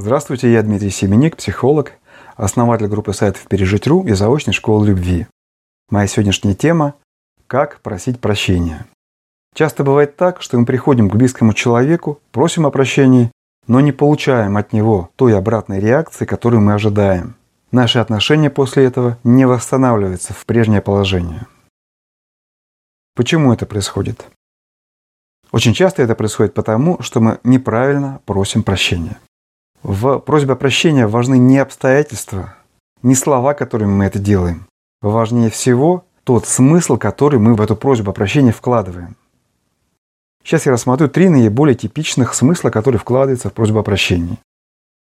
Здравствуйте, я Дмитрий Семеник, психолог, основатель группы сайтов «Пережить.ру» и заочной школы любви. Моя сегодняшняя тема – «Как просить прощения». Часто бывает так, что мы приходим к близкому человеку, просим о прощении, но не получаем от него той обратной реакции, которую мы ожидаем. Наши отношения после этого не восстанавливаются в прежнее положение. Почему это происходит? Очень часто это происходит потому, что мы неправильно просим прощения. В просьбе о прощении важны не обстоятельства, не слова, которыми мы это делаем. Важнее всего тот смысл, который мы в эту просьбу о прощении вкладываем. Сейчас я рассмотрю три наиболее типичных смысла, которые вкладываются в просьбу о прощении.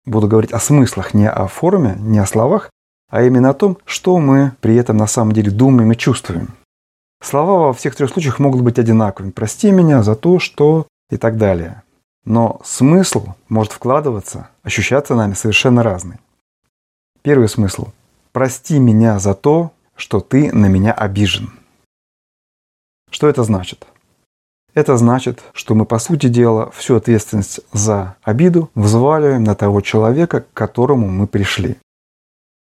Буду говорить о смыслах, не о форме, не о словах, а именно о том, что мы при этом на самом деле думаем и чувствуем. Слова во всех трех случаях могут быть одинаковыми. «Прости меня за то, что…» и так далее. Но смысл может вкладываться, ощущаться нами совершенно разный. Первый смысл. «Прости меня за то, что ты на меня обижен». Что это значит? Это значит, что мы, по сути дела, всю ответственность за обиду взваливаем на того человека, к которому мы пришли.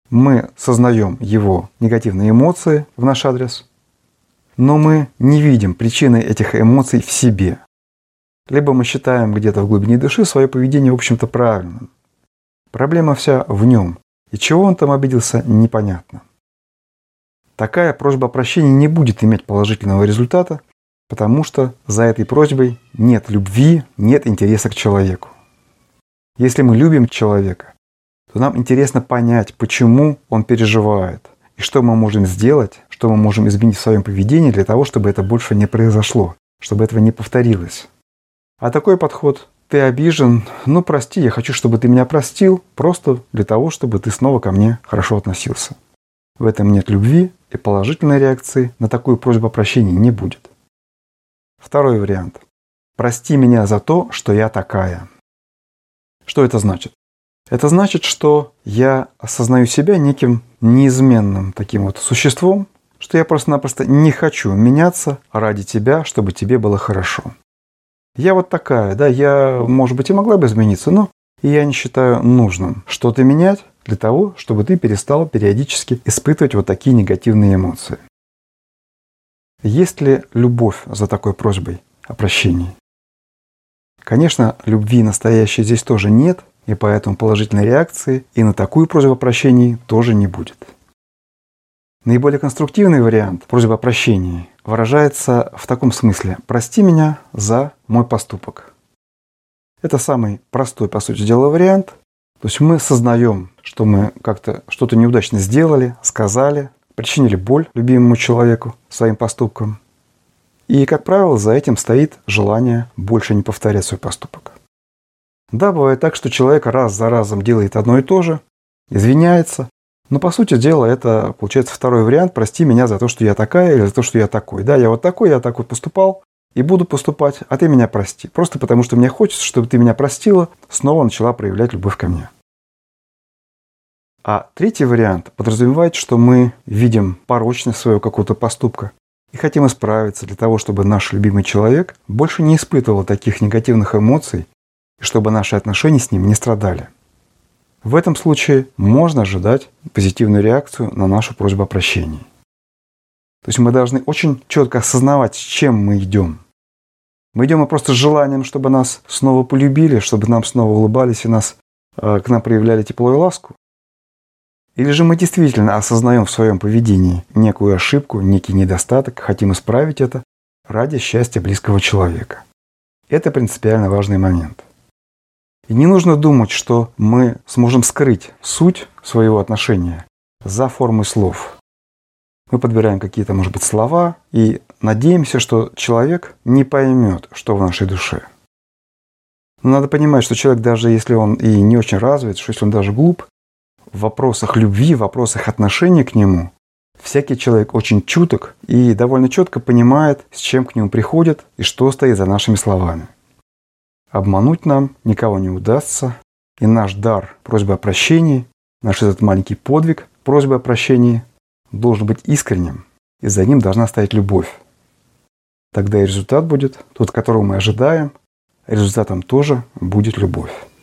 Мы сознаем его негативные эмоции в наш адрес, но мы не видим причины этих эмоций в себе либо мы считаем где-то в глубине души свое поведение, в общем-то, правильным. Проблема вся в нем, и чего он там обиделся, непонятно. Такая просьба о прощении не будет иметь положительного результата, потому что за этой просьбой нет любви, нет интереса к человеку. Если мы любим человека, то нам интересно понять, почему он переживает, и что мы можем сделать, что мы можем изменить в своем поведении для того, чтобы это больше не произошло, чтобы этого не повторилось. А такой подход «ты обижен, ну прости, я хочу, чтобы ты меня простил, просто для того, чтобы ты снова ко мне хорошо относился». В этом нет любви, и положительной реакции на такую просьбу о прощении не будет. Второй вариант. «Прости меня за то, что я такая». Что это значит? Это значит, что я осознаю себя неким неизменным таким вот существом, что я просто-напросто не хочу меняться ради тебя, чтобы тебе было хорошо. Я вот такая, да, я, может быть, и могла бы измениться, но я не считаю нужным что-то менять для того, чтобы ты перестал периодически испытывать вот такие негативные эмоции. Есть ли любовь за такой просьбой о прощении? Конечно, любви настоящей здесь тоже нет, и поэтому положительной реакции и на такую просьбу о прощении тоже не будет. Наиболее конструктивный вариант просьбы о прощении выражается в таком смысле «прости меня за мой поступок». Это самый простой, по сути дела, вариант. То есть мы сознаем, что мы как-то что-то неудачно сделали, сказали, причинили боль любимому человеку своим поступком. И, как правило, за этим стоит желание больше не повторять свой поступок. Да, бывает так, что человек раз за разом делает одно и то же, извиняется, но по сути дела это получается второй вариант. Прости меня за то, что я такая или за то, что я такой. Да, я вот такой, я так вот поступал и буду поступать, а ты меня прости. Просто потому, что мне хочется, чтобы ты меня простила, снова начала проявлять любовь ко мне. А третий вариант подразумевает, что мы видим порочность своего какого-то поступка и хотим исправиться для того, чтобы наш любимый человек больше не испытывал таких негативных эмоций и чтобы наши отношения с ним не страдали. В этом случае можно ожидать позитивную реакцию на нашу просьбу о прощении. То есть мы должны очень четко осознавать, с чем мы идем. Мы идем просто с желанием, чтобы нас снова полюбили, чтобы нам снова улыбались и нас, э, к нам проявляли тепло и ласку. Или же мы действительно осознаем в своем поведении некую ошибку, некий недостаток, хотим исправить это ради счастья близкого человека. Это принципиально важный момент. И не нужно думать, что мы сможем скрыть суть своего отношения за формой слов. Мы подбираем какие-то, может быть, слова и надеемся, что человек не поймет, что в нашей душе. Но надо понимать, что человек, даже если он и не очень развит, что если он даже глуп, в вопросах любви, в вопросах отношения к нему, всякий человек очень чуток и довольно четко понимает, с чем к нему приходят и что стоит за нашими словами. Обмануть нам никого не удастся, и наш дар просьбы о прощении, наш этот маленький подвиг просьбы о прощении должен быть искренним, и за ним должна стоять любовь. Тогда и результат будет тот, которого мы ожидаем, результатом тоже будет любовь.